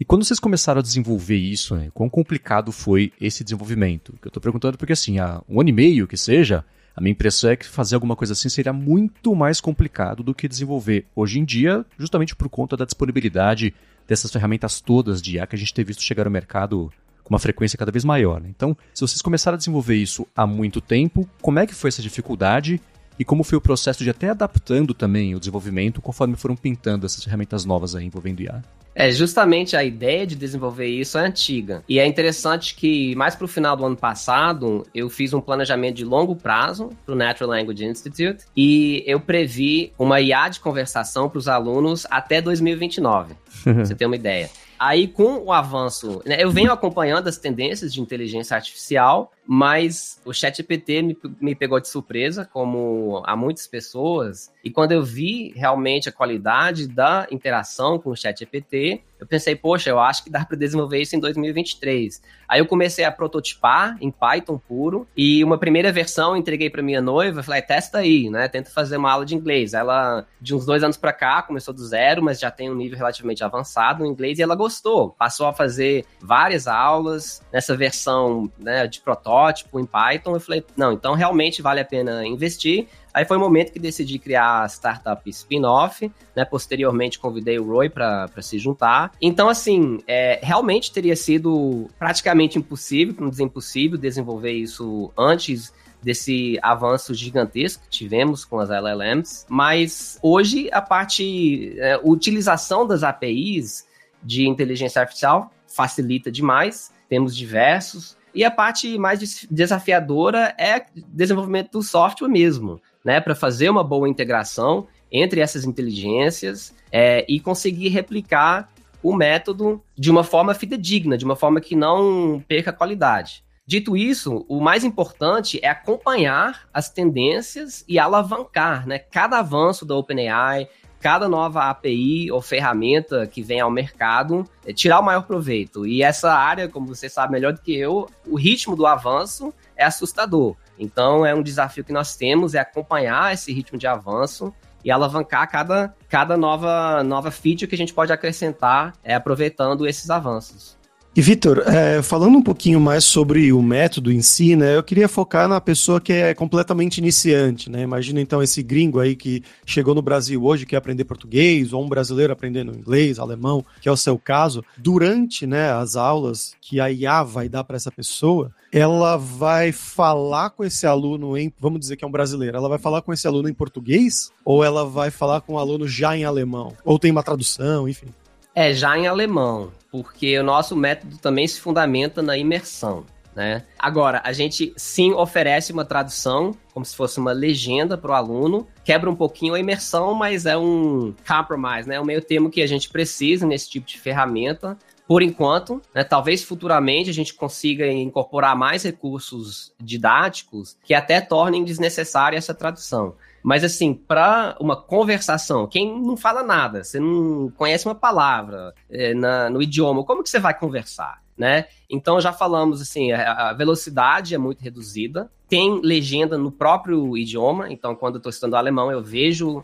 E quando vocês começaram a desenvolver isso, né, quão complicado foi esse desenvolvimento? Eu estou perguntando porque, assim, há um ano e meio que seja, a minha impressão é que fazer alguma coisa assim seria muito mais complicado do que desenvolver hoje em dia, justamente por conta da disponibilidade dessas ferramentas todas de IA que a gente tem visto chegar no mercado com uma frequência cada vez maior. Né? Então, se vocês começaram a desenvolver isso há muito tempo, como é que foi essa dificuldade e como foi o processo de até adaptando também o desenvolvimento conforme foram pintando essas ferramentas novas aí envolvendo IA? É, justamente a ideia de desenvolver isso é antiga. E é interessante que, mais para o final do ano passado, eu fiz um planejamento de longo prazo para o Natural Language Institute e eu previ uma IA de conversação para os alunos até 2029. você ter uma ideia. Aí, com o avanço, né, eu venho acompanhando as tendências de inteligência artificial, mas o ChatGPT me, me pegou de surpresa, como a muitas pessoas. E quando eu vi realmente a qualidade da interação com o ChatGPT, eu pensei, poxa, eu acho que dá para desenvolver isso em 2023. Aí eu comecei a prototipar em Python puro e uma primeira versão entreguei para minha noiva, falei, testa aí, né? Tenta fazer uma aula de inglês. Ela de uns dois anos para cá começou do zero, mas já tem um nível relativamente avançado no inglês e ela gostou. Passou a fazer várias aulas nessa versão né, de protótipo em Python. Eu falei, não, então realmente vale a pena investir. Aí foi o momento que decidi criar a startup spin-off, né? Posteriormente convidei o Roy para se juntar. Então, assim, é, realmente teria sido praticamente impossível, não dizer impossível, desenvolver isso antes desse avanço gigantesco que tivemos com as LLMs, mas hoje a parte, é, utilização das APIs de inteligência artificial facilita demais, temos diversos, e a parte mais desafiadora é desenvolvimento do software mesmo né, para fazer uma boa integração entre essas inteligências é, e conseguir replicar o método de uma forma fidedigna, de uma forma que não perca qualidade. Dito isso, o mais importante é acompanhar as tendências e alavancar né, cada avanço da OpenAI, cada nova API ou ferramenta que vem ao mercado, é, tirar o maior proveito. E essa área, como você sabe melhor do que eu, o ritmo do avanço é assustador. Então é um desafio que nós temos, é acompanhar esse ritmo de avanço e alavancar cada, cada nova, nova feature que a gente pode acrescentar é, aproveitando esses avanços. E Vitor, é, falando um pouquinho mais sobre o método em si, né, eu queria focar na pessoa que é completamente iniciante, né? Imagina então esse gringo aí que chegou no Brasil hoje, quer aprender português, ou um brasileiro aprendendo inglês, alemão, que é o seu caso. Durante, né, as aulas que a IA vai dar para essa pessoa, ela vai falar com esse aluno em, vamos dizer que é um brasileiro, ela vai falar com esse aluno em português ou ela vai falar com o aluno já em alemão? Ou tem uma tradução, enfim. É, já em alemão, porque o nosso método também se fundamenta na imersão. Né? Agora, a gente sim oferece uma tradução, como se fosse uma legenda para o aluno, quebra um pouquinho a imersão, mas é um compromise, né? É um meio termo que a gente precisa nesse tipo de ferramenta. Por enquanto, né, talvez futuramente a gente consiga incorporar mais recursos didáticos que até tornem desnecessária essa tradução. Mas assim, para uma conversação, quem não fala nada, você não conhece uma palavra é, na, no idioma, como que você vai conversar? Né? Então já falamos assim, a velocidade é muito reduzida, tem legenda no próprio idioma, então quando eu estou estudando alemão eu vejo uh,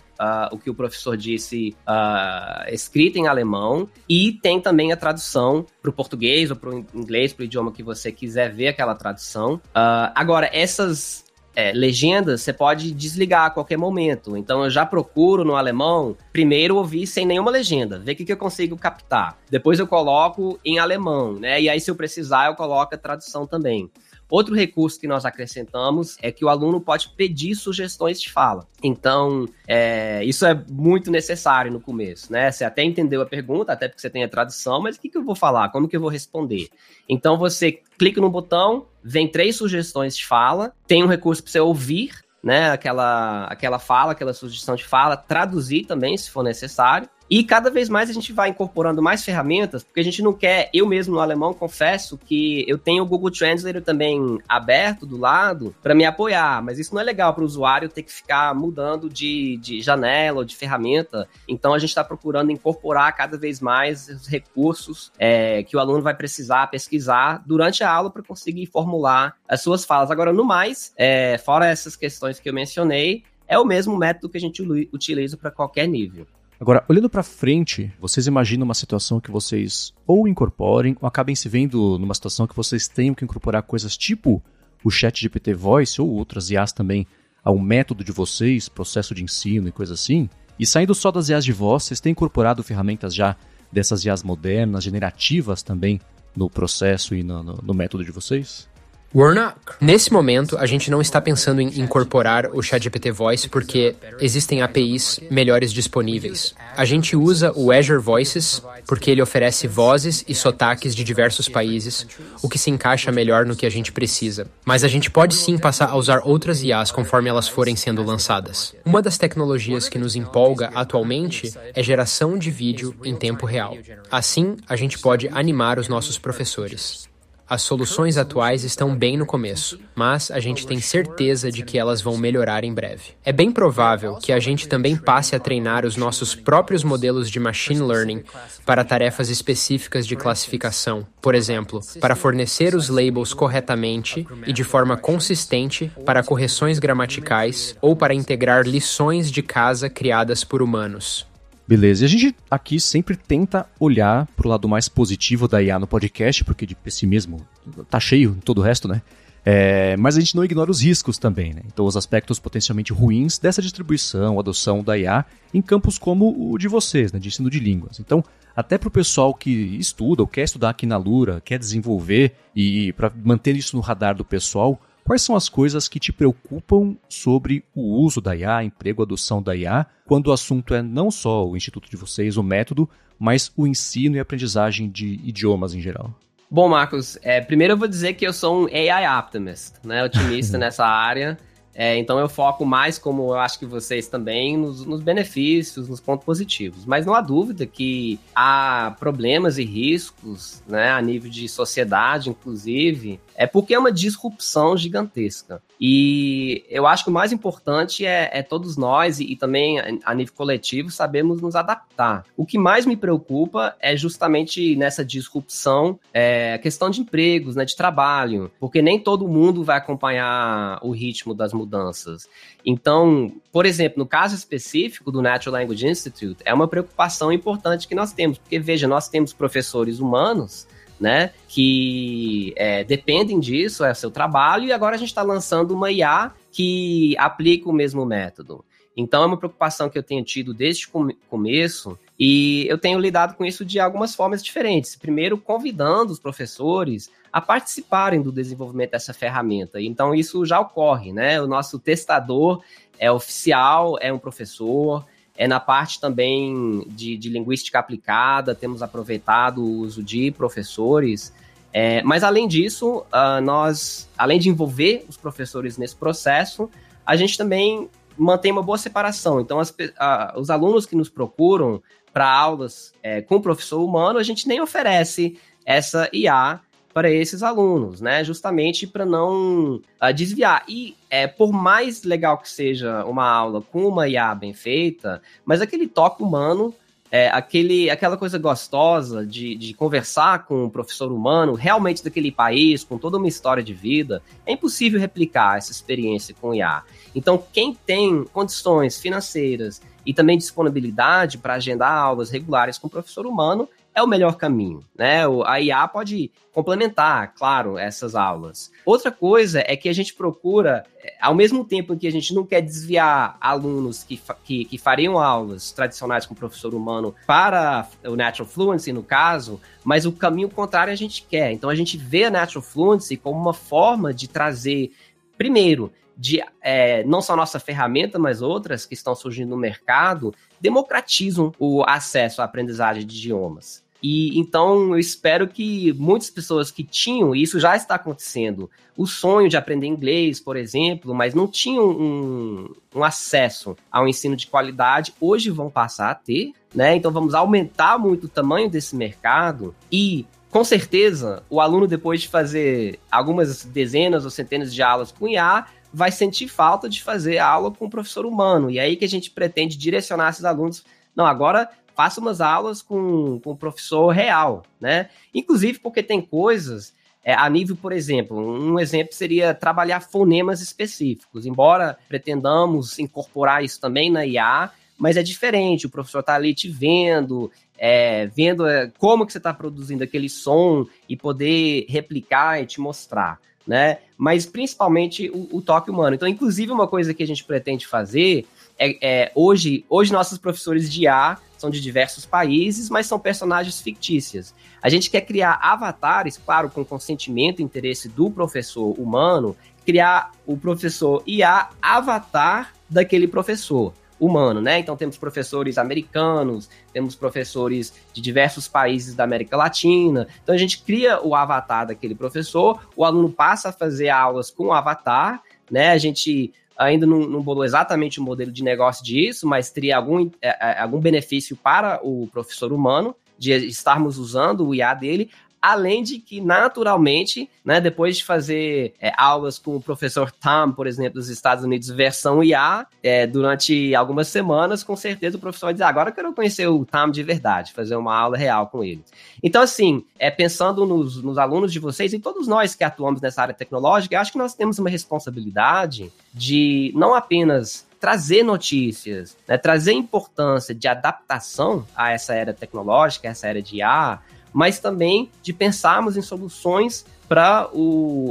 o que o professor disse uh, escrito em alemão e tem também a tradução para o português ou para o inglês, para o idioma que você quiser ver aquela tradução. Uh, agora essas é, legendas você pode desligar a qualquer momento. Então eu já procuro no alemão, primeiro ouvir sem nenhuma legenda, ver o que, que eu consigo captar. Depois eu coloco em alemão, né? E aí, se eu precisar, eu coloco a tradução também. Outro recurso que nós acrescentamos é que o aluno pode pedir sugestões de fala. Então, é, isso é muito necessário no começo, né? Você até entendeu a pergunta, até porque você tem a tradução, mas o que, que eu vou falar? Como que eu vou responder? Então, você clica no botão, vem três sugestões de fala, tem um recurso para você ouvir, né? Aquela, aquela fala, aquela sugestão de fala, traduzir também, se for necessário. E cada vez mais a gente vai incorporando mais ferramentas, porque a gente não quer, eu mesmo no alemão confesso que eu tenho o Google Translator também aberto do lado para me apoiar, mas isso não é legal para o usuário ter que ficar mudando de, de janela ou de ferramenta. Então a gente está procurando incorporar cada vez mais os recursos é, que o aluno vai precisar pesquisar durante a aula para conseguir formular as suas falas. Agora, no mais, é, fora essas questões que eu mencionei, é o mesmo método que a gente utiliza para qualquer nível. Agora, olhando para frente, vocês imaginam uma situação que vocês ou incorporem ou acabem se vendo numa situação que vocês tenham que incorporar coisas tipo o chat GPT Voice ou outras IAs também ao método de vocês, processo de ensino e coisa assim? E saindo só das IAs de voz, vocês têm incorporado ferramentas já dessas IAs modernas, generativas também no processo e no, no, no método de vocês? Warnock. Nesse momento, a gente não está pensando em incorporar o ChatGPT Voice porque existem APIs melhores disponíveis. A gente usa o Azure Voices porque ele oferece vozes e sotaques de diversos países, o que se encaixa melhor no que a gente precisa. Mas a gente pode sim passar a usar outras IAs conforme elas forem sendo lançadas. Uma das tecnologias que nos empolga atualmente é geração de vídeo em tempo real. Assim, a gente pode animar os nossos professores. As soluções atuais estão bem no começo, mas a gente tem certeza de que elas vão melhorar em breve. É bem provável que a gente também passe a treinar os nossos próprios modelos de machine learning para tarefas específicas de classificação, por exemplo, para fornecer os labels corretamente e de forma consistente para correções gramaticais ou para integrar lições de casa criadas por humanos. Beleza, e a gente aqui sempre tenta olhar pro lado mais positivo da IA no podcast, porque de pessimismo tá cheio em todo o resto, né? É, mas a gente não ignora os riscos também, né? Então, os aspectos potencialmente ruins dessa distribuição, adoção da IA em campos como o de vocês, né? De ensino de línguas. Então, até para o pessoal que estuda ou quer estudar aqui na Lura, quer desenvolver e para manter isso no radar do pessoal, Quais são as coisas que te preocupam sobre o uso da IA, emprego, adoção da IA, quando o assunto é não só o instituto de vocês, o método, mas o ensino e aprendizagem de idiomas em geral? Bom, Marcos, é, primeiro eu vou dizer que eu sou um AI optimist, né, otimista *laughs* nessa área. É, então eu foco mais, como eu acho que vocês também, nos, nos, benefícios, nos pontos positivos. Mas não há dúvida que há problemas e riscos, né, a nível de sociedade, inclusive, é porque é uma disrupção gigantesca. E eu acho que o mais importante é, é todos nós, e, e, também a nível coletivo, sabemos nos adaptar. O que mais me preocupa é justamente nessa disrupção é, a questão de empregos, né, de trabalho, porque nem todo mundo vai acompanhar o ritmo das mudanças. Então, por exemplo, no caso específico do Natural Language Institute, é uma preocupação importante que nós temos, porque veja, nós temos professores humanos né? Que é, dependem disso, é seu trabalho, e agora a gente está lançando uma IA que aplica o mesmo método. Então é uma preocupação que eu tenho tido desde o começo e eu tenho lidado com isso de algumas formas diferentes. Primeiro, convidando os professores a participarem do desenvolvimento dessa ferramenta. Então isso já ocorre, né? O nosso testador é oficial, é um professor, é na parte também de, de linguística aplicada, temos aproveitado o uso de professores. É, mas além disso, uh, nós, além de envolver os professores nesse processo, a gente também mantém uma boa separação. Então, as, uh, os alunos que nos procuram para aulas é, com o professor humano, a gente nem oferece essa IA para esses alunos, né? Justamente para não uh, desviar. E é, por mais legal que seja uma aula com uma IA bem feita, mas aquele toque humano, é, aquele, aquela coisa gostosa de, de conversar com um professor humano, realmente daquele país, com toda uma história de vida, é impossível replicar essa experiência com IA. Então, quem tem condições financeiras e também disponibilidade para agendar aulas regulares com o professor humano, é o melhor caminho, né? A IA pode complementar, claro, essas aulas. Outra coisa é que a gente procura, é, ao mesmo tempo que a gente não quer desviar alunos que, que, que fariam aulas tradicionais com o professor humano para o Natural Fluency, no caso, mas o caminho contrário a gente quer. Então a gente vê a Natural Fluency como uma forma de trazer, primeiro, de é, não só nossa ferramenta, mas outras que estão surgindo no mercado, democratizam o acesso à aprendizagem de idiomas. E então eu espero que muitas pessoas que tinham, e isso já está acontecendo, o sonho de aprender inglês, por exemplo, mas não tinham um, um acesso ao ensino de qualidade, hoje vão passar a ter, né? Então vamos aumentar muito o tamanho desse mercado e com certeza, o aluno, depois de fazer algumas dezenas ou centenas de aulas com IA, vai sentir falta de fazer aula com o professor humano. E é aí que a gente pretende direcionar esses alunos. Não, agora faça umas aulas com, com o professor real, né? Inclusive porque tem coisas é, a nível, por exemplo, um exemplo seria trabalhar fonemas específicos. Embora pretendamos incorporar isso também na IA, mas é diferente. O professor está ali te vendo, é, vendo é, como que você está produzindo aquele som e poder replicar e te mostrar, né? Mas principalmente o, o toque humano. Então, inclusive, uma coisa que a gente pretende fazer é, é, hoje, hoje nossos professores de IA são de diversos países, mas são personagens fictícias. A gente quer criar avatares, claro, com consentimento e interesse do professor humano, criar o professor IA avatar daquele professor humano, né? Então temos professores americanos, temos professores de diversos países da América Latina. Então a gente cria o avatar daquele professor, o aluno passa a fazer aulas com o avatar, né? A gente ainda não, não bolou exatamente o modelo de negócio disso, mas teria algum, é, é, algum benefício para o professor humano de estarmos usando o IA dele, Além de que, naturalmente, né, depois de fazer é, aulas com o professor Tam, por exemplo, dos Estados Unidos, versão IA, é, durante algumas semanas, com certeza o professor vai dizer: agora eu quero conhecer o Tam de verdade, fazer uma aula real com ele. Então, assim, é, pensando nos, nos alunos de vocês e todos nós que atuamos nessa área tecnológica, eu acho que nós temos uma responsabilidade de não apenas trazer notícias, né, trazer importância de adaptação a essa era tecnológica, essa era de IA, mas também de pensarmos em soluções para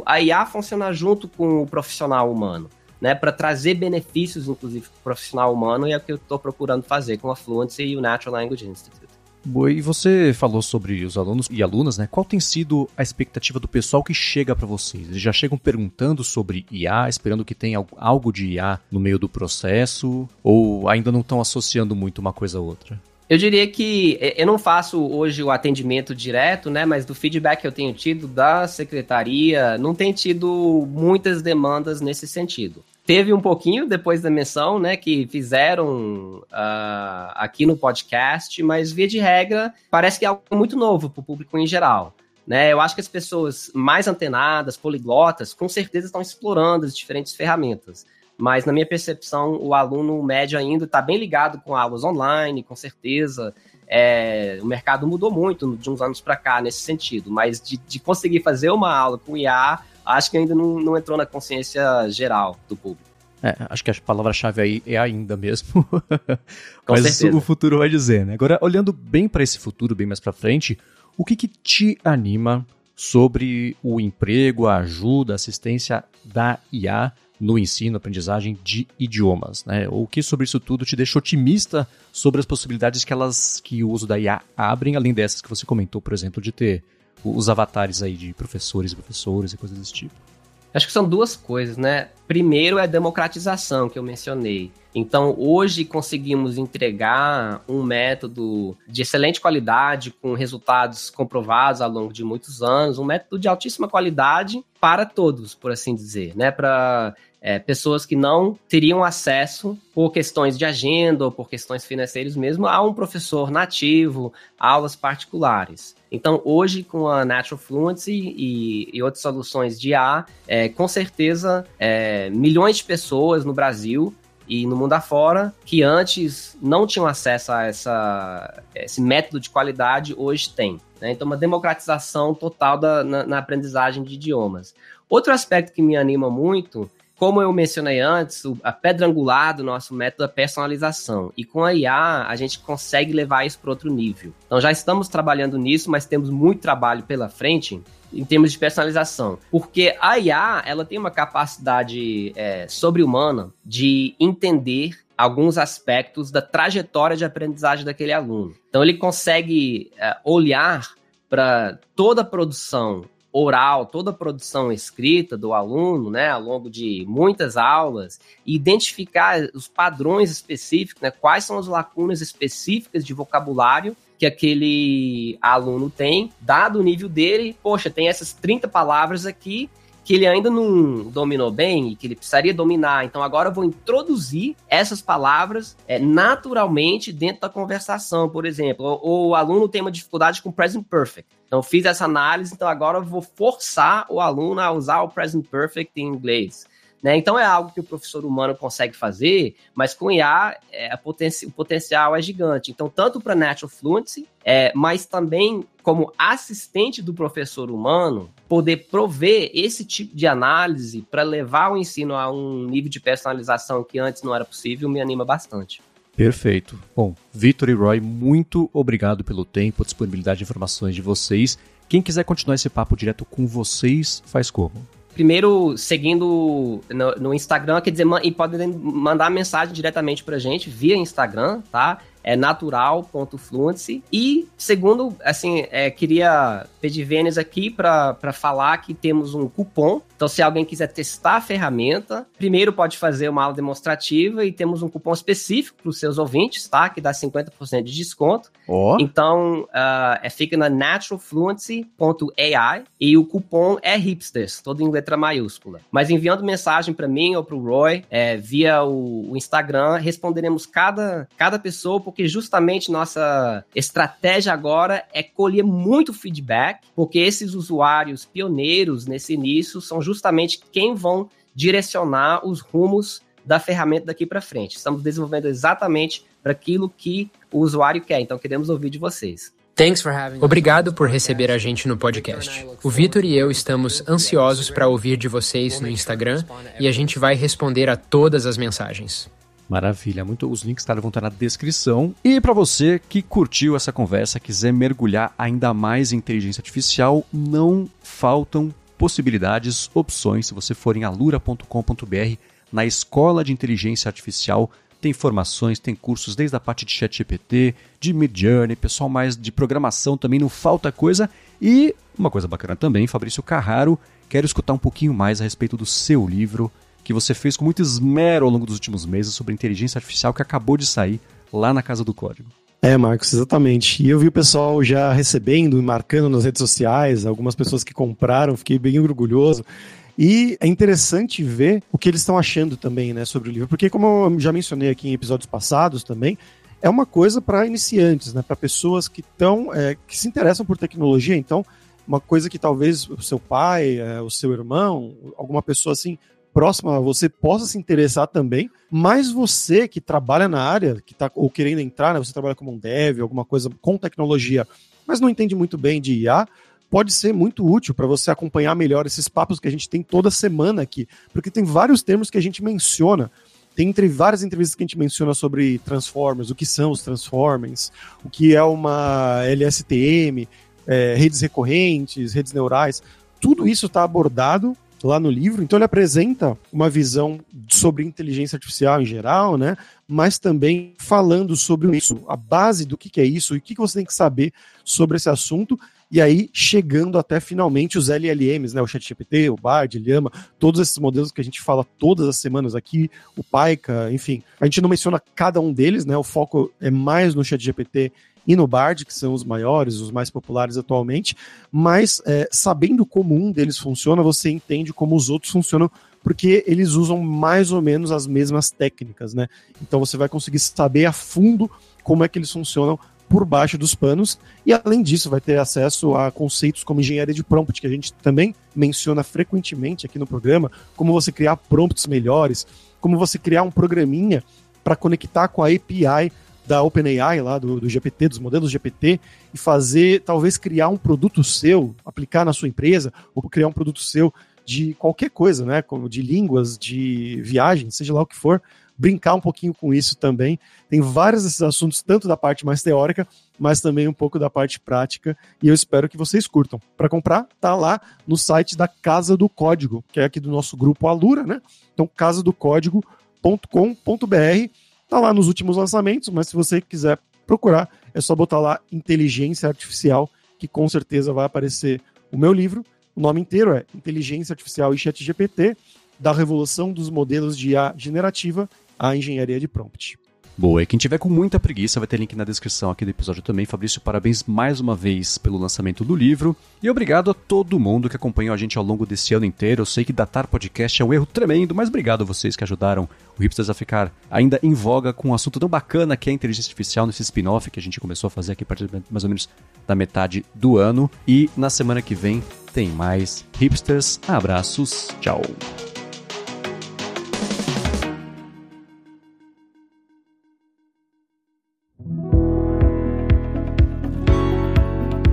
a IA funcionar junto com o profissional humano. Né, para trazer benefícios, inclusive, para o profissional humano, e é o que eu estou procurando fazer com a Fluency e o Natural Language Institute. Boa, e você falou sobre os alunos e alunas, né? Qual tem sido a expectativa do pessoal que chega para vocês? Eles já chegam perguntando sobre IA, esperando que tenha algo de IA no meio do processo, ou ainda não estão associando muito uma coisa a outra? Eu diria que eu não faço hoje o atendimento direto, né? Mas do feedback que eu tenho tido da secretaria, não tem tido muitas demandas nesse sentido. Teve um pouquinho depois da menção, né? Que fizeram uh, aqui no podcast, mas via de regra, parece que é algo muito novo para o público em geral. Né? Eu acho que as pessoas mais antenadas, poliglotas, com certeza estão explorando as diferentes ferramentas. Mas, na minha percepção, o aluno médio ainda está bem ligado com aulas online, com certeza. É, o mercado mudou muito de uns anos para cá nesse sentido, mas de, de, conseguir fazer uma aula com IA, acho que ainda não, não entrou na consciência geral do público. É, acho que a palavra-chave aí é ainda mesmo. *laughs* Mas certeza. o futuro vai dizer, né? Agora, olhando bem para esse futuro, bem mais para frente, o que, que te anima sobre o emprego, a ajuda, a assistência da IA no ensino, aprendizagem de idiomas, né? O que sobre isso tudo te deixa otimista sobre as possibilidades que elas que o uso da IA abrem, além dessas que você comentou, por exemplo, de ter os avatares aí de professores e professores e coisas desse tipo? Acho que são duas coisas, né? Primeiro é a democratização que eu mencionei. Então, hoje conseguimos entregar um método de excelente qualidade, com resultados comprovados ao longo de muitos anos, um método de altíssima qualidade para todos, por assim dizer, né? Para é, pessoas que não teriam acesso por questões de agenda ou por questões financeiras mesmo a um professor nativo, aulas particulares. Então, hoje, com a Natural Fluency e, e outras soluções de IA, é, com certeza, é, milhões de pessoas no Brasil e no mundo afora que antes não tinham acesso a essa, esse método de qualidade, hoje tem. Né? Então, uma democratização total da, na, na aprendizagem de idiomas. Outro aspecto que me anima muito como eu mencionei antes, a pedra angular do nosso método é personalização. E com a IA, a gente consegue levar isso para outro nível. Então já estamos trabalhando nisso, mas temos muito trabalho pela frente em termos de personalização. Porque a IA, ela tem uma capacidade é, sobre-humana de entender alguns aspectos da trajetória de aprendizagem daquele aluno. Então ele consegue é, olhar para toda a produção oral, toda a produção escrita do aluno, né, ao longo de muitas aulas, e identificar os padrões específicos, né, quais são as lacunas específicas de vocabulário que aquele aluno tem, dado o nível dele, poxa, tem essas 30 palavras aqui que ele ainda não dominou bem e que ele precisaria dominar. Então agora eu vou introduzir essas palavras é, naturalmente dentro da conversação, por exemplo. O, aluno tem uma dificuldade com present perfect. Então, fiz essa análise, então agora eu vou forçar o aluno a usar o present perfect em inglês. Né? Então, é algo que o professor humano consegue fazer, mas com IA é, poten o potencial é gigante. Então, tanto para Natural Fluency, é, mas também como assistente do professor humano, poder prover esse tipo de análise para levar o ensino a um nível de personalização que antes não era possível, me anima bastante. Perfeito. Bom, Vitor e Roy, muito obrigado pelo tempo, disponibilidade de informações de vocês. Quem quiser continuar esse papo direto com vocês, faz como? Primeiro, seguindo no, no Instagram, quer dizer, e podem mandar mensagem diretamente pra gente via Instagram, tá? é natural.fluency. E, segundo, assim, é, queria pedir Vênus aqui para falar que temos um cupom. Então, se alguém quiser testar a ferramenta, primeiro pode fazer uma aula demonstrativa e temos um cupom específico para os seus ouvintes, tá? Que dá 50% de desconto. Oh. Então, uh, é, fica na naturalfluency.ai e o cupom é hipsters, todo em letra maiúscula. Mas enviando mensagem para mim ou para o Roy é, via o, o Instagram, responderemos cada, cada pessoa por porque justamente nossa estratégia agora é colher muito feedback, porque esses usuários pioneiros nesse início são justamente quem vão direcionar os rumos da ferramenta daqui para frente. Estamos desenvolvendo exatamente para aquilo que o usuário quer, então queremos ouvir de vocês. Obrigado por receber a gente no podcast. O Vitor e eu estamos ansiosos para ouvir de vocês no Instagram e a gente vai responder a todas as mensagens. Maravilha, muito os links tá, vão estar na descrição. E para você que curtiu essa conversa, quiser mergulhar ainda mais em inteligência artificial, não faltam possibilidades, opções. Se você for em alura.com.br, na Escola de Inteligência Artificial, tem formações, tem cursos desde a parte de ChatGPT, de Midjourney, pessoal mais de programação também, não falta coisa. E uma coisa bacana também, Fabrício Carraro, quero escutar um pouquinho mais a respeito do seu livro que você fez com muito esmero ao longo dos últimos meses sobre inteligência artificial que acabou de sair lá na Casa do Código. É, Marcos, exatamente. E eu vi o pessoal já recebendo e marcando nas redes sociais, algumas pessoas que compraram, fiquei bem orgulhoso. E é interessante ver o que eles estão achando também, né, sobre o livro, porque como eu já mencionei aqui em episódios passados também, é uma coisa para iniciantes, né, para pessoas que estão, é, que se interessam por tecnologia. Então, uma coisa que talvez o seu pai, é, o seu irmão, alguma pessoa assim próxima você possa se interessar também, mas você que trabalha na área, que está ou querendo entrar, né, você trabalha como um dev, alguma coisa com tecnologia, mas não entende muito bem de IA, pode ser muito útil para você acompanhar melhor esses papos que a gente tem toda semana aqui, porque tem vários termos que a gente menciona. Tem entre várias entrevistas que a gente menciona sobre Transformers, o que são os Transformers, o que é uma LSTM, é, redes recorrentes, redes neurais. Tudo isso está abordado lá no livro. Então ele apresenta uma visão sobre inteligência artificial em geral, né? Mas também falando sobre isso, a base do que, que é isso e o que, que você tem que saber sobre esse assunto. E aí chegando até finalmente os LLMs, né? O ChatGPT, o Bard, Llama, todos esses modelos que a gente fala todas as semanas aqui, o Paica, enfim. A gente não menciona cada um deles, né? O foco é mais no ChatGPT e no Bard, que são os maiores, os mais populares atualmente, mas é, sabendo como um deles funciona, você entende como os outros funcionam, porque eles usam mais ou menos as mesmas técnicas, né? Então você vai conseguir saber a fundo como é que eles funcionam por baixo dos panos, e além disso, vai ter acesso a conceitos como engenharia de prompt, que a gente também menciona frequentemente aqui no programa, como você criar prompts melhores, como você criar um programinha para conectar com a API da OpenAI lá, do, do GPT, dos modelos GPT, e fazer, talvez criar um produto seu, aplicar na sua empresa, ou criar um produto seu de qualquer coisa, né? Como de línguas, de viagens, seja lá o que for, brincar um pouquinho com isso também. Tem vários desses assuntos, tanto da parte mais teórica, mas também um pouco da parte prática, e eu espero que vocês curtam. Para comprar, tá lá no site da Casa do Código, que é aqui do nosso grupo Alura, né? Então, casadocódigo.com.br Tá lá nos últimos lançamentos, mas se você quiser procurar, é só botar lá Inteligência Artificial, que com certeza vai aparecer o meu livro. O nome inteiro é Inteligência Artificial e Chat GPT, da revolução dos modelos de IA generativa à engenharia de prompt. Boa, e quem tiver com muita preguiça vai ter link na descrição aqui do episódio também. Fabrício, parabéns mais uma vez pelo lançamento do livro. E obrigado a todo mundo que acompanhou a gente ao longo desse ano inteiro. Eu sei que datar podcast é um erro tremendo, mas obrigado a vocês que ajudaram o Hipsters a ficar ainda em voga com um assunto tão bacana que é a inteligência artificial nesse spin-off que a gente começou a fazer aqui a partir mais ou menos da metade do ano. E na semana que vem tem mais Hipsters. Abraços, tchau.